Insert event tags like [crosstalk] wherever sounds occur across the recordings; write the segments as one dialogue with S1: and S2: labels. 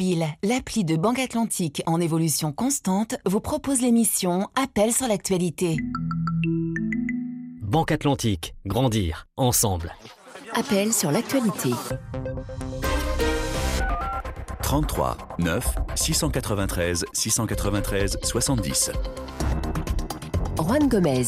S1: Bill, l'appli de Banque Atlantique en évolution constante, vous propose l'émission Appel sur l'actualité.
S2: Banque Atlantique, grandir ensemble.
S1: Appel sur l'actualité.
S3: 33 9 693 693 70.
S1: Juan Gomez.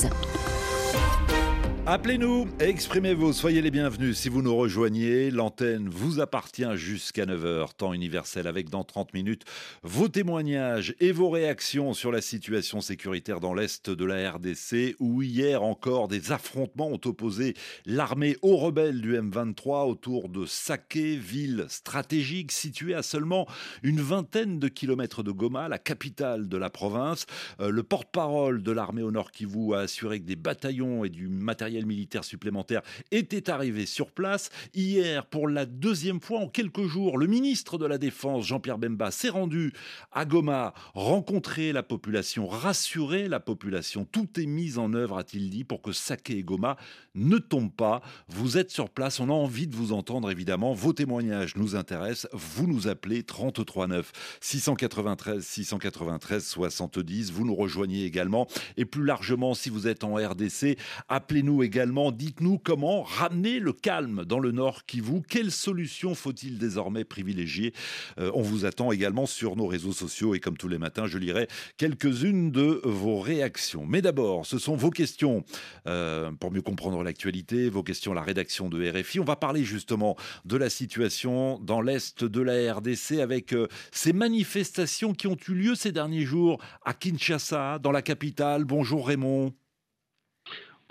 S4: Appelez-nous, exprimez-vous, soyez les bienvenus. Si vous nous rejoignez, l'antenne vous appartient jusqu'à 9h, temps universel, avec dans 30 minutes vos témoignages et vos réactions sur la situation sécuritaire dans l'Est de la RDC, où hier encore des affrontements ont opposé l'armée aux rebelles du M23 autour de Saké, ville stratégique située à seulement une vingtaine de kilomètres de Goma, la capitale de la province. Euh, le porte-parole de l'armée au Nord Kivu a assuré que des bataillons et du matériel militaire supplémentaire était arrivé sur place. Hier, pour la deuxième fois en quelques jours, le ministre de la Défense, Jean-Pierre Bemba, s'est rendu à Goma, rencontrer la population, rassurer la population. Tout est mis en œuvre, a-t-il dit, pour que Saké et Goma ne tombent pas. Vous êtes sur place, on a envie de vous entendre évidemment. Vos témoignages nous intéressent. Vous nous appelez 33 9 693 693 70. Vous nous rejoignez également. Et plus largement, si vous êtes en RDC, appelez-nous également. Dites-nous comment ramener le calme dans le Nord Kivu. Quelle solution faut-il désormais privilégier? Euh, On vous attend également sur nos réseaux sociaux et comme tous les matins, je lirai quelques-unes de vos réactions. Mais d'abord, ce sont vos questions euh, pour mieux comprendre l'actualité, vos questions à la rédaction de RFI. On va parler justement de la situation dans l'Est de la RDC avec euh, ces manifestations qui ont eu lieu ces derniers jours à Kinshasa, dans la capitale. Bonjour Raymond.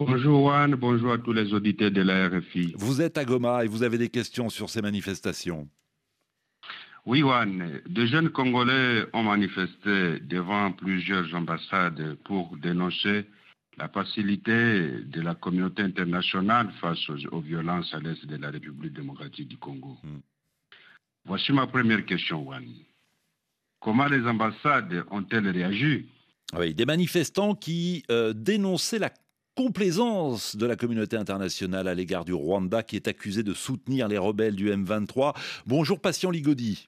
S5: Bonjour Juan, bonjour à tous les auditeurs de la RFI.
S4: Vous êtes à Goma et vous avez des questions sur ces manifestations.
S5: Oui Juan, de jeunes Congolais ont manifesté devant plusieurs ambassades pour dénoncer la facilité de la communauté internationale face aux, violences à l'est de la République démocratique du Congo. Hmm. Voici ma première question, Juan. Comment les ambassades ont-elles réagi?
S4: Oui, des manifestants qui euh, dénonçaient la complaisance de la communauté internationale à l'égard du Rwanda qui est accusé de soutenir les rebelles du M23. Bonjour Patient Ligodi.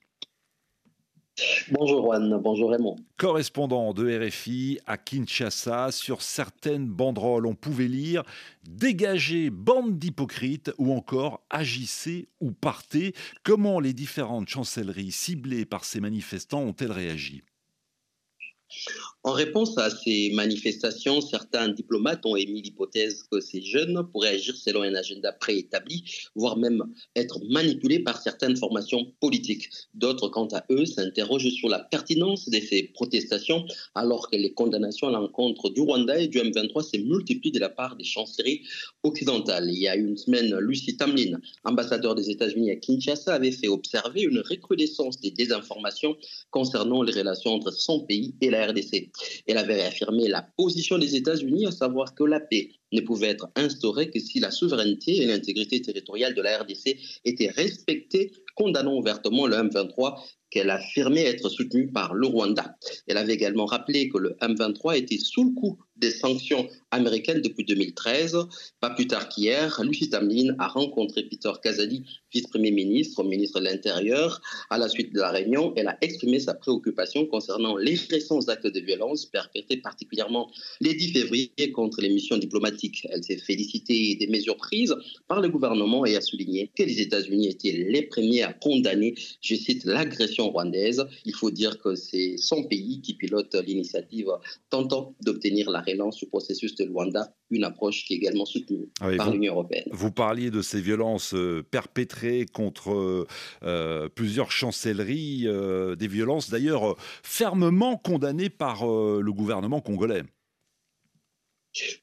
S6: Bonjour Juan, bonjour Raymond.
S4: Correspondant de RFI à Kinshasa, sur certaines banderoles, on pouvait lire Dégagez, bande d'hypocrites ou encore Agissez ou partez. Comment les différentes chancelleries ciblées par ces manifestants ont-elles réagi?
S6: En réponse à ces manifestations, certains diplomates ont émis l'hypothèse que ces jeunes pourraient agir selon un agenda préétabli, voire même être manipulés par certaines formations politiques. D'autres, quant à eux, s'interrogent sur la pertinence de ces protestations, alors que les condamnations à l'encontre du Rwanda et du M23 se multiplient de la part des chancelleries occidentales. Il y a une semaine, Lucie Tamlin, ambassadeur des États-Unis à Kinshasa, avait fait observer une recrudescence des désinformations concernant les relations entre son pays et la Elle avait réaffirmé la position des États-Unis, à savoir que la paix ne pouvait être instaurée que si la souveraineté et l'intégrité territoriale de la RDC étaient respectées, condamnant ouvertement le M23 qu'elle affirmait être soutenu par le Rwanda. Elle avait également rappelé que le M23 était sous le coup des sanctions américaines depuis 2013. Pas plus tard qu'hier, Lucie Tamlin a rencontré Peter Kazadi, vice-premier ministre, ministre de l'Intérieur. À la suite de la réunion, elle a exprimé sa préoccupation concernant les récents actes de violence perpétrés particulièrement les 10 février contre les missions diplomatiques. Elle s'est félicitée des mesures prises par le gouvernement et a souligné que les États-Unis étaient les premiers à condamner, je cite, l'agression rwandaise. Il faut dire que c'est son pays qui pilote l'initiative tentant d'obtenir la relance du processus de Luanda, une approche qui est également soutenue ah par l'Union européenne.
S4: Vous parliez de ces violences euh, perpétrées contre euh, plusieurs chancelleries, euh, des violences d'ailleurs fermement condamnées par le gouvernement congolais.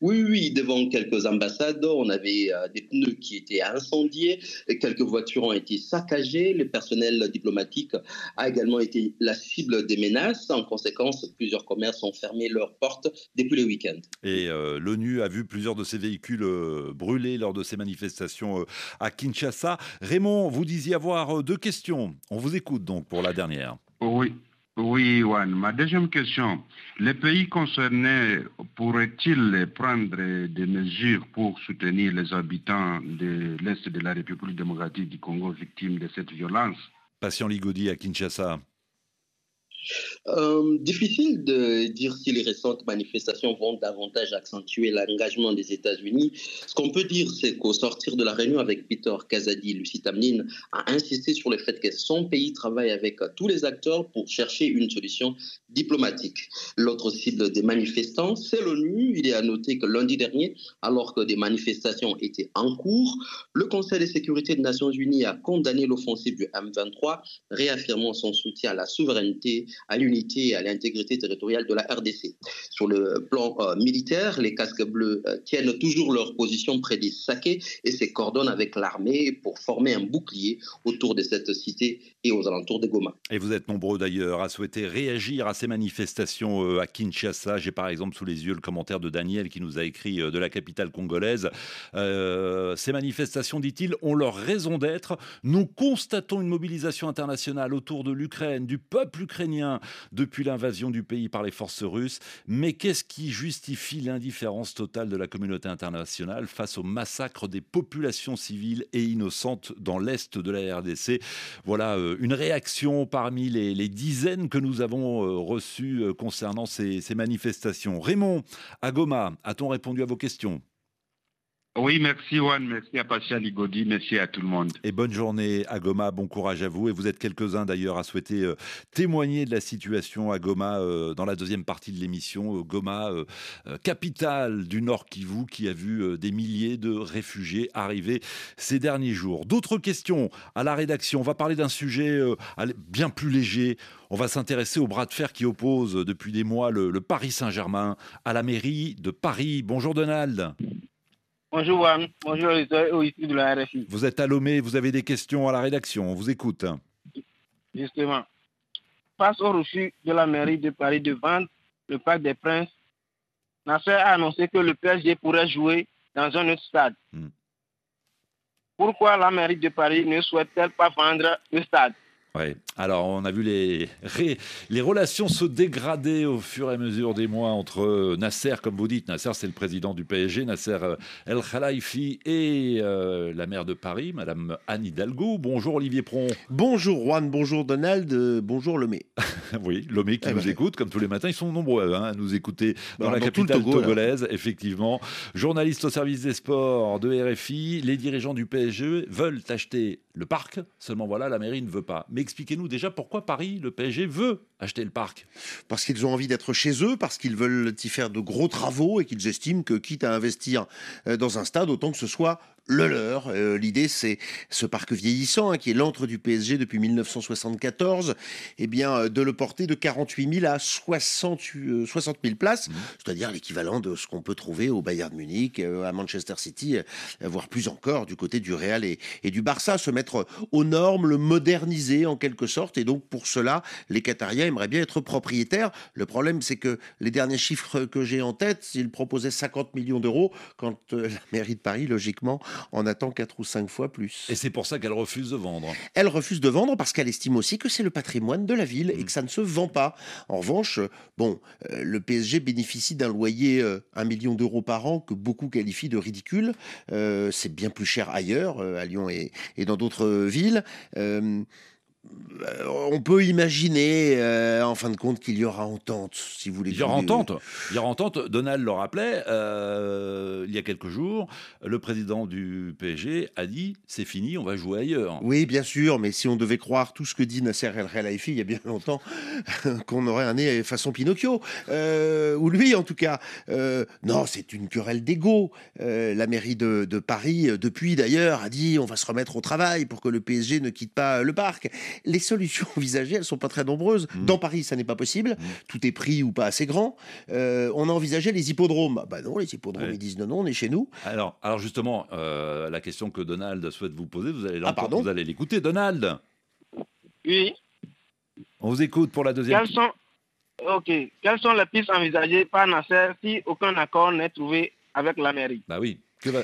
S6: Oui, oui, devant quelques ambassades, on avait euh, des pneus qui étaient incendiés, quelques voitures ont été saccagées, le personnel diplomatique a également été la cible des menaces. En conséquence, plusieurs commerces ont fermé leurs portes depuis le week-end.
S4: Et euh, l'ONU a vu plusieurs de ces véhicules euh, brûlés lors de ces manifestations à Kinshasa. Raymond, vous disiez avoir deux questions. On vous écoute donc pour la dernière.
S5: Oui, oui, Juan. Ma deuxième question. Les pays concernés pourraient-ils prendre des mesures pour soutenir les habitants de l'Est de la République démocratique du Congo victimes de cette violence?
S4: Patient Ligodi à Kinshasa.
S6: Euh, difficile de dire si les récentes manifestations vont davantage accentuer l'engagement des États-Unis. Ce qu'on peut dire, c'est qu'au sortir de la réunion avec Peter Kazadi, Lucie Tamlin a insisté sur le fait que son pays travaille avec tous les acteurs pour chercher une solution diplomatique. L'autre cible des manifestants, c'est l'ONU. Il est à noter que lundi dernier, alors que des manifestations étaient en cours, le Conseil de sécurité des Nations Unies a condamné l'offensive du M23, réaffirmant son soutien à la souveraineté à l'unité et à l'intégrité territoriale de la RDC. Sur le plan euh, militaire, les casques bleus euh, tiennent toujours leur position près des saquets et se coordonnent avec l'armée pour former un bouclier autour de cette cité et aux alentours de Goma.
S4: Et vous êtes nombreux d'ailleurs à souhaiter réagir à ces manifestations euh, à Kinshasa. J'ai par exemple sous les yeux le commentaire de Daniel qui nous a écrit de la capitale congolaise. ces manifestations, dit-il, ont leur raison d'être. Nous constatons une mobilisation internationale autour de l'Ukraine, du peuple ukrainien depuis l'invasion du pays par les forces russes. Mais qu'est-ce qui justifie l'indifférence totale de la communauté internationale face au massacre des populations civiles et innocentes dans l'est de la RDC Voilà euh, une réaction parmi les, dizaines que nous avons euh, reçues euh, concernant ces, manifestations. Raymond, à Goma, a-t-on répondu à vos questions?
S5: Oui, merci Juan, merci à Pascal Ligodi, merci à tout le monde.
S4: Et bonne journée à Goma, bon courage à vous. Et vous êtes quelques-uns d'ailleurs à souhaiter euh, témoigner de la situation à Goma euh, dans la deuxième partie de l'émission. Euh, Goma, capitale du Nord Kivu, qui a vu des milliers de réfugiés arriver ces derniers jours. D'autres questions à la rédaction. On va parler d'un sujet bien plus léger. On va s'intéresser au bras de fer qui oppose depuis des mois le, le Paris Saint-Germain à la mairie de Paris. Bonjour Donald.
S7: Bonjour Juan, bonjour les de la RFI.
S4: Vous êtes à Lomé, vous avez des questions à la rédaction, on vous écoute.
S7: Justement, face au refus de la mairie de Paris de vendre le Parc des Princes, Nasser a annoncé que le PSG pourrait jouer dans un autre stade. Hmm. Pourquoi la mairie de Paris ne souhaite-t-elle pas vendre le stade?
S4: Oui. Alors, on a vu les, les relations se dégrader au fur et à mesure des mois entre Nasser, comme vous dites, Nasser c'est le président du PSG, Nasser euh, El Khalifi et euh, la maire de Paris, Madame Anne Hidalgo. Bonjour Olivier Pron.
S8: Bonjour Juan, bonjour Donald, euh, bonjour Lomé. [laughs]
S4: oui, Lomé qui eh nous ben. écoute, comme tous les matins, ils sont nombreux hein, à nous écouter dans, la capitale togolaise, effectivement. Journaliste au service des sports de RFI, les dirigeants du PSG veulent acheter le parc, seulement voilà, la mairie ne veut pas. Mais expliquez-nous déjà pourquoi Paris, le PSG, veut acheter le parc.
S8: Parce qu'ils ont envie d'être chez eux, parce qu'ils veulent y faire de gros travaux et qu'ils estiment que quitte à investir euh, dans un stade, autant que ce soit le leur. Euh, l'idée, c'est ce parc vieillissant, hein, qui est l'antre du PSG depuis 1974, eh bien, euh, de le porter de 48 000 à 60, 000 places, mmh. c'est-à-dire l'équivalent de ce qu'on peut trouver au Bayern Munich, euh, à Manchester City, voire plus encore du côté du Real et, du Barça, se mettre aux normes, le moderniser en quelque sorte. Et donc, pour cela, les Qatariens aimeraient bien être propriétaires. Le problème, c'est que les derniers chiffres que j'ai en tête, ils proposaient 50 millions d'euros, quand la mairie de Paris, logiquement, en attend quatre ou cinq fois plus.
S4: Et c'est pour ça qu'elle refuse de vendre.
S8: Elle refuse de vendre parce qu'elle estime aussi que c'est le patrimoine de la ville et mm. que ça ne se vend pas. En revanche, bon, euh, le PSG bénéficie d'un loyer euh, un million d'euros par an que beaucoup qualifient de ridicule. Euh, c'est bien plus cher ailleurs, à Lyon et, et dans d'autres villes. Euh, on peut imaginer, euh, en fin de compte, qu'il y aura entente, si vous voulez.
S4: Il y aura entente. Il y aura entente. Donald le rappelait, euh, il y a quelques jours, le président du PSG a dit c'est fini, on va jouer ailleurs.
S8: Oui, bien sûr, mais si on devait croire tout ce que dit Nasser El Khelaifi il y a bien longtemps, [laughs] qu'on aurait un nez façon Pinocchio, ou lui en tout cas. non, c'est une querelle d'ego. la mairie de, de Paris, depuis d'ailleurs, a dit on va se remettre au travail pour que le PSG ne quitte pas le parc les solutions [laughs] envisagées, elles sont pas très nombreuses. Mmh. Dans Paris, ça n'est pas possible. Mmh. Tout est pris ou pas assez grand. Euh, on a envisagé les hippodromes. Bah non, les hippodromes, ils disent non, non, on est chez nous.
S4: Alors, alors justement, euh, la question que Donald souhaite vous poser, vous allez, ah, vous allez l'écouter. Donald
S7: Oui.
S4: On vous écoute pour la deuxième.
S7: Quelles sont, ok. Quelles sont les pistes envisagées par Nasser si aucun accord n'est trouvé avec la mairie
S4: Bah oui.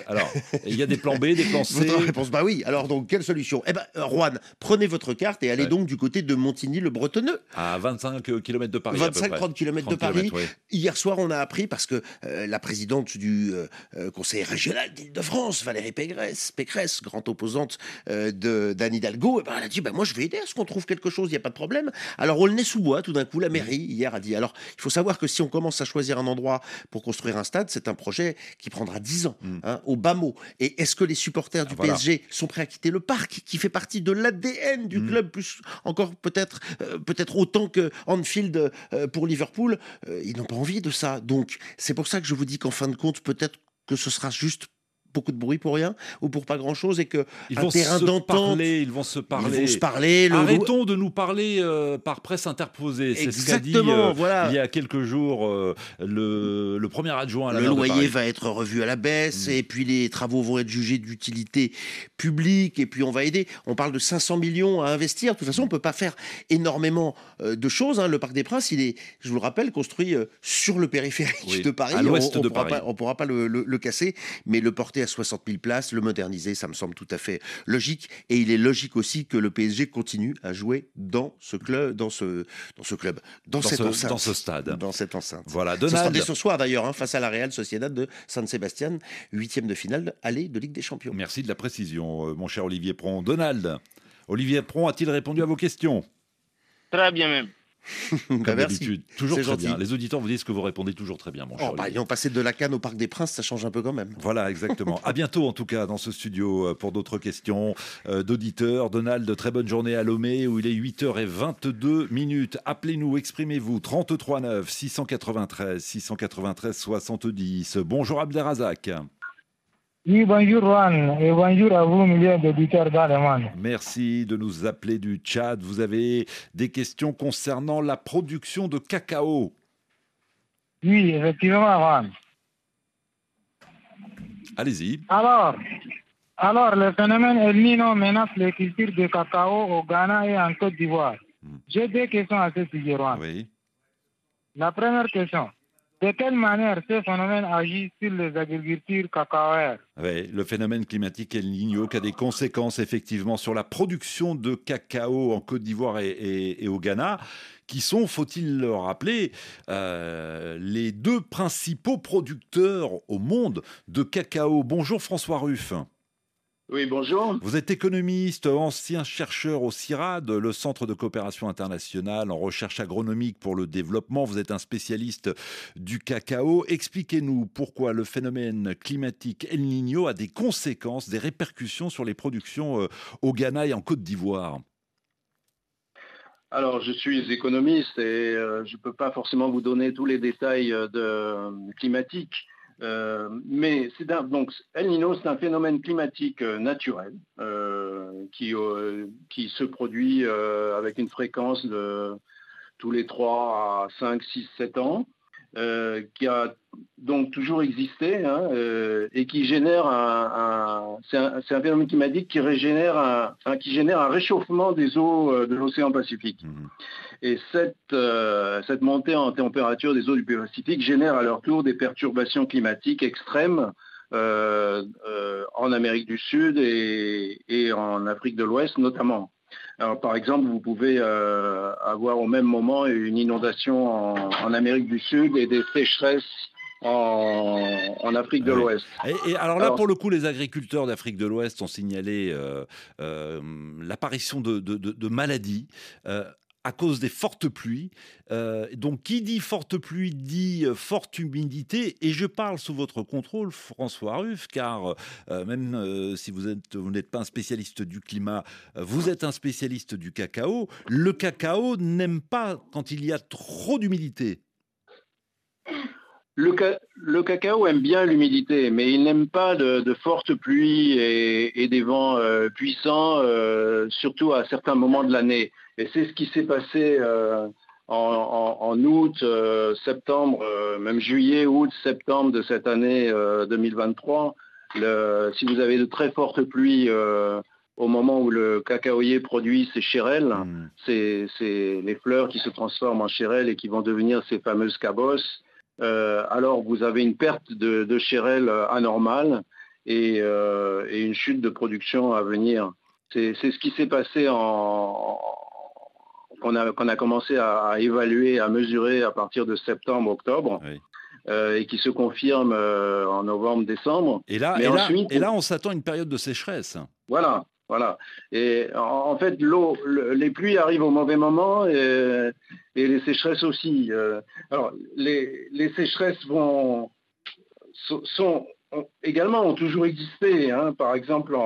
S4: Alors, il y a des plans B, des plans C.
S8: Votre réponse, bah oui. Alors donc, quelle solution? Eh ben, Juan, prenez votre carte et allez donc du côté de Montigny-le-Bretonneux.
S4: À 25 euh, km de Paris.
S8: 25-30 km de Paris. Hier soir, on a appris parce que euh, la présidente du euh, Conseil régional d'Île-de-France, Valérie Pécresse, Pécresse, grande opposante de d'Anne Hidalgo, eh ben, elle a dit bah, moi je vais aider à ce qu'on trouve quelque chose, il n'y a pas de problème. Alors on le sous bois, tout d'un coup, la mairie hier a dit alors il faut savoir que si on commence à choisir un endroit pour construire un stade, c'est un projet qui prendra 10 ans. Mm. Hein, au bas mot. Et est-ce que les supporters ah, du PSG sont prêts à quitter le parc, qui fait partie de l'ADN du mm. club, plus encore peut-être euh, peut-être autant que Anfield euh, pour Liverpool euh, Ils n'ont pas envie de ça. Donc c'est pour ça que je vous dis qu'en fin de compte, peut-être que ce sera juste beaucoup de bruit pour rien ou pour pas grand chose et que
S4: ils vont terrain d'entente ils vont se parler
S8: ils vont se parler
S4: arrêtons de nous parler euh, par presse interposée c'est ce qu'a dit euh, voilà. il y a quelques jours euh, le, le, premier adjoint à la
S8: le loyer va être revu à la baisse mm. et puis les travaux vont être jugés d'utilité publique et puis on va aider on parle de 500 millions à investir de toute façon on peut pas faire énormément de choses hein. le parc des Princes il est je vous le rappelle construit sur le périphérique de Paris
S4: à l'ouest de
S8: Paris
S4: pas,
S8: on pourra pas le, le casser mais le porter 60 000 places, le moderniser, ça me semble tout à fait logique. Et il est logique aussi que le PSG continue à jouer dans ce club, dans ce, dans ce club, dans, cette
S4: ce,
S8: enceinte,
S4: dans ce stade,
S8: dans cette enceinte.
S4: Voilà, Donald.
S8: ce soir d'ailleurs, hein, face à la Real Sociedad de San Sebastian, huitième de finale, aller de Ligue des Champions.
S4: Merci de la précision, euh, mon cher Olivier Pron. Donald, Olivier Pron a-t-il répondu à vos questions?
S7: Très bien même.
S4: Comme bah, d'habitude. Toujours très bien. Les auditeurs vous disent que vous répondez toujours très bien, mon cher.
S8: Oh, bah, ont passé de la canne au Parc des Princes, ça change un peu quand même.
S4: Voilà, exactement. à bientôt, en tout cas, dans ce studio euh, pour d'autres questions euh, d'auditeurs. Donald, très bonne journée à Lomé, où il est 8h22 minutes. Appelez-nous, exprimez-vous. 33 9 693 693 70. Bonjour Abderrazak.
S9: Oui, bonjour Juan et bonjour à vous, milliers d'auditeurs d'Allemagne.
S4: Merci de nous appeler du Tchad. Vous avez des questions concernant la production de cacao.
S9: Oui, effectivement, Juan.
S4: Allez-y.
S9: Alors, alors, le phénomène El Nino menace les cultures de cacao au Ghana et en Côte d'Ivoire. Hmm. J'ai deux questions à ce sujet, Juan.
S4: Oui.
S9: La première question. De quelle manière ce phénomène agit sur les agricultures cacaoères
S4: oui, le phénomène climatique El Niño qui a des conséquences effectivement sur la production de cacao en Côte d'Ivoire et, au Ghana, qui sont, faut-il le rappeler, euh, les deux principaux producteurs au monde de cacao. Bonjour François Ruff.
S10: Oui, bonjour.
S4: Vous êtes économiste, ancien chercheur au CIRAD, le Centre de coopération internationale en recherche agronomique pour le développement. Vous êtes un spécialiste du cacao. Expliquez-nous pourquoi le phénomène climatique El Niño a des conséquences, des répercussions sur les productions euh, au Ghana et en Côte d'Ivoire.
S10: Alors, je suis économiste et euh, je ne peux pas forcément vous donner tous les détails euh, de, climatiques. Euh, mais c'est donc El Nino, c'est un phénomène climatique euh, naturel euh, qui, qui se produit avec une fréquence de tous les 3 à 5, 6, 7 ans. Euh, qui a donc toujours existé hein, euh, et qui génère un, c'est un, phénomène climatique qui régénère un, qui génère un réchauffement des eaux euh, de l'océan Pacifique. Mmh. Et cette, cette montée en température des eaux du Pacifique génère à leur tour des perturbations climatiques extrêmes en Amérique du Sud et, et en Afrique de l'Ouest notamment. Alors, par exemple, vous pouvez euh, avoir au même moment une inondation en, Amérique du Sud et des sécheresses en, Afrique de l'Ouest.
S4: Et, alors là, pour le coup, les agriculteurs d'Afrique de l'Ouest ont signalé euh, euh, l'apparition de, maladies à cause des fortes pluies. Euh, donc, qui dit forte pluie dit euh, forte humidité. Et je parle sous votre contrôle, François Ruff, car euh, même si vous n'êtes pas un spécialiste du climat, vous êtes un spécialiste du cacao. Le cacao n'aime pas quand il y a trop d'humidité.
S10: Le, cacao aime bien l'humidité, mais il n'aime pas de, fortes pluies et, des vents puissants, surtout à certains moments de l'année. Et c'est ce qui s'est passé euh, en, août, euh, septembre, euh, même juillet, août, septembre de cette année 2023. si vous avez de très fortes pluies au moment où le cacaoyer produit ses chérelles, hmm. c'est les fleurs qui se transforment en chérelles et qui vont devenir ces fameuses cabosses. alors vous avez une perte de, de chérelles anormale et, une chute de production à venir. C'est ce qui s'est passé en, qu'on a, qu'on a commencé à, évaluer, à mesurer à partir de septembre, octobre. et qui se confirme en novembre, décembre.
S4: Et là, et, ensuite, là, et là, on s'attend à une période de sécheresse.
S10: Voilà, voilà. Et en, fait, l'eau, les pluies arrivent au mauvais moment et, les sécheresses aussi. Euh. alors, les, sécheresses vont, sont, également ont toujours existé. Hein. Par exemple,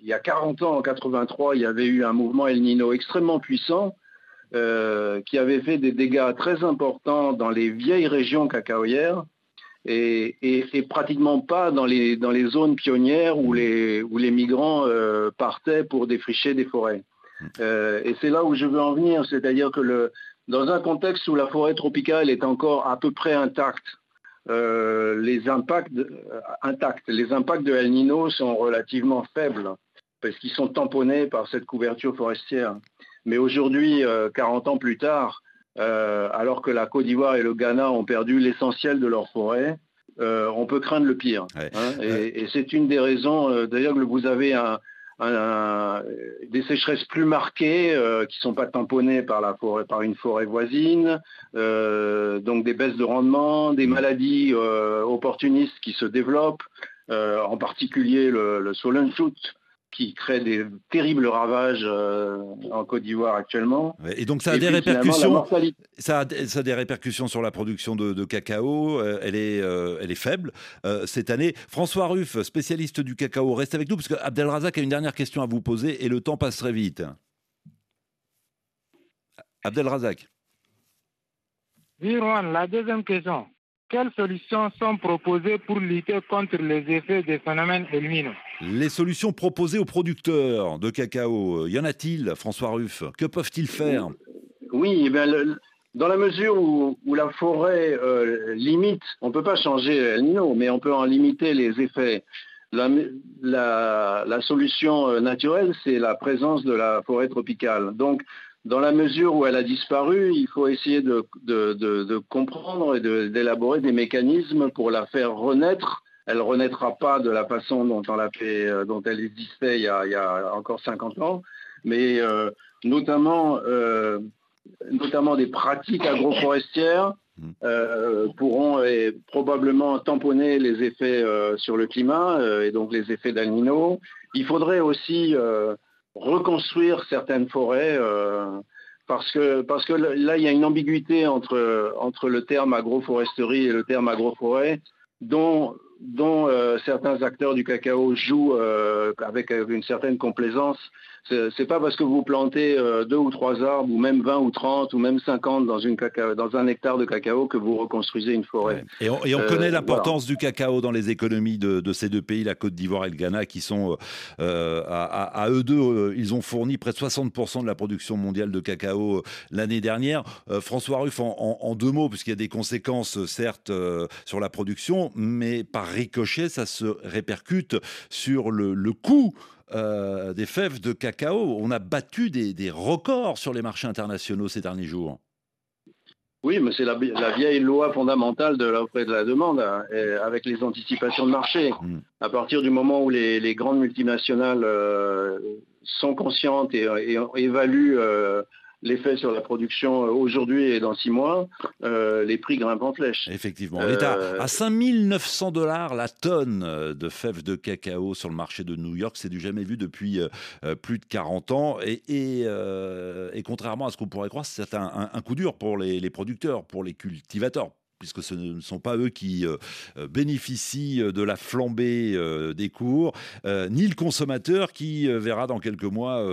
S10: il y a 40 ans, en 83, il y avait eu un mouvement El Nino extrêmement puissant euh, qui avait fait des dégâts très importants dans les vieilles régions cacaoyères et, pratiquement pas dans les, dans les zones pionnières où les, où les migrants euh, partaient pour défricher des forêts. Euh, et c'est là où je veux en venir, c'est-à-dire que le, dans un contexte où la forêt tropicale est encore à peu près intacte, les impacts les impacts de El Nino sont relativement faibles parce qu'ils sont tamponnés par cette couverture forestière. Mais aujourd'hui, 40 ans plus tard, euh, alors que la Côte d'Ivoire et le Ghana ont perdu l'essentiel de leur forêt, euh, on peut craindre le pire. Hein. et, c'est une des raisons, euh, d'ailleurs, que vous avez des sécheresses plus marquées qui ne sont pas tamponnées par, la forêt, par une forêt voisine, donc des baisses de rendement, des maladies opportunistes qui se développent, en particulier le, le shoot qui crée des terribles ravages euh, en Côte d'Ivoire actuellement.
S4: Et donc ça a des répercussions. Ça a, des répercussions sur la production de, cacao. Euh, elle est, euh, elle est faible cette année. François Ruff, spécialiste du cacao, reste avec nous parce que Abdelrazak a une dernière question à vous poser et le temps passe très vite. Abdelrazak.
S9: Oui, la deuxième question. Quelles solutions sont proposées pour lutter contre les effets des phénomènes éliminaux
S4: Les solutions proposées aux producteurs de cacao, y en a-t-il, François Ruff? Que peuvent-ils faire?
S10: Oui, eh dans la mesure où, la forêt euh, limite, on ne peut pas changer El mais on peut en limiter les effets. La, la solution euh, naturelle, c'est la présence de la forêt tropicale. Donc, dans la mesure où elle a disparu, il faut essayer de, comprendre et d'élaborer des mécanismes pour la faire renaître. Elle ne renaîtra pas de la façon dont, euh, dont elle existait il y, a, encore 50 ans, mais euh, notamment, euh, notamment des pratiques agroforestières mmh. pourront probablement tamponner les effets sur le climat et donc les effets d'Almino. Il faudrait aussi reconstruire certaines forêts parce que, parce que là, il y a une ambiguïté entre, entre le terme agroforesterie et le terme agroforêt dont, dont euh, certains acteurs du cacao jouent euh, avec une certaine complaisance c'est pas parce que vous plantez euh, deux ou trois arbres, ou même 20 ou 30, ou même 50 dans, une dans un hectare de cacao que vous reconstruisez une forêt.
S4: Et on, connaît l'importance du cacao dans les économies de, ces deux pays, la Côte d'Ivoire et le Ghana, qui sont à, eux deux, ils ont fourni près de 60% de la production mondiale de cacao l'année dernière. François Ruff, en, deux mots, puisqu'il y a des conséquences, certes, sur la production, mais par ricochet, ça se répercute sur le, le coût euh, des fèves de cacao. On a battu des, records sur les marchés internationaux ces derniers jours.
S10: Oui, mais c'est la, vieille loi fondamentale de l'offre et de la demande, hein, avec les anticipations de marché. Hmm. À partir du moment où les, grandes multinationales euh, sont conscientes et, évaluent euh, l'effet sur la production euh, aujourd'hui et dans six mois, euh, les prix grimpent en flèche.
S4: Effectivement. On est à, 5900 dollars la tonne euh, de fèves de cacao sur le marché de New York. C'est du jamais vu depuis plus de 40 ans. Et, et, contrairement à ce qu'on pourrait croire, c'est un, un, coup dur pour les, les producteurs, pour les cultivateurs puisque ce ne sont pas eux qui euh, euh, bénéficient de la flambée euh, des cours, ni le consommateur qui verra dans quelques mois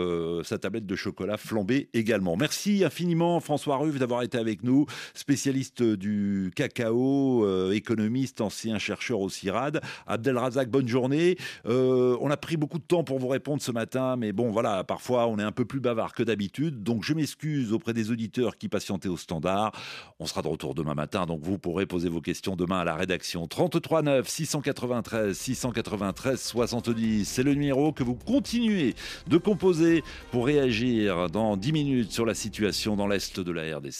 S4: sa tablette de chocolat flamber également. Merci infiniment François Ruff d'avoir été avec nous, spécialiste du cacao, économiste, ancien chercheur au CIRAD. Abdelrazak, bonne journée. on a pris beaucoup de temps pour vous répondre ce matin, mais bon voilà, parfois on est un peu plus bavard que d'habitude, donc je m'excuse auprès des auditeurs qui patientaient au standard. On sera de retour demain matin, donc vous vous pourrez poser vos questions demain à la rédaction. 33 9 693 693 70. C'est le numéro que vous continuez de composer pour réagir dans 10 minutes sur la situation dans l'Est de la RDC.